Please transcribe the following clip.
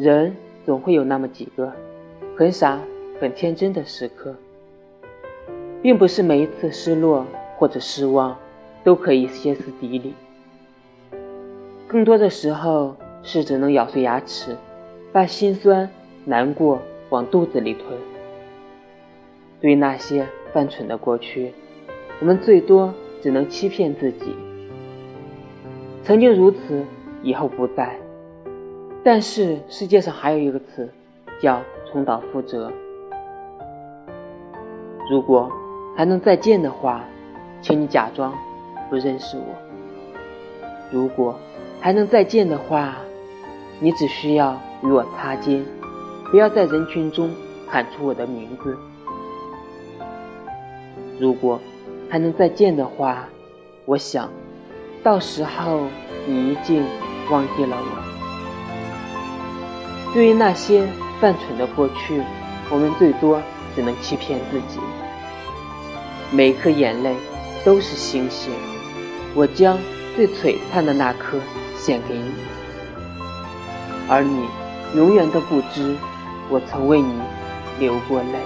人总会有那么几个很傻、很天真的时刻，并不是每一次失落或者失望都可以歇斯底里。更多的时候是只能咬碎牙齿，把心酸、难过往肚子里吞。对于那些犯蠢的过去，我们最多只能欺骗自己。曾经如此，以后不再。但是世界上还有一个词，叫重蹈覆辙。如果还能再见的话，请你假装不认识我。如果还能再见的话，你只需要与我擦肩，不要在人群中喊出我的名字。如果还能再见的话，我想，到时候你一定忘记了我。对于那些犯蠢的过去，我们最多只能欺骗自己。每一颗眼泪都是星星，我将最璀璨的那颗献给你，而你永远都不知，我曾为你流过泪。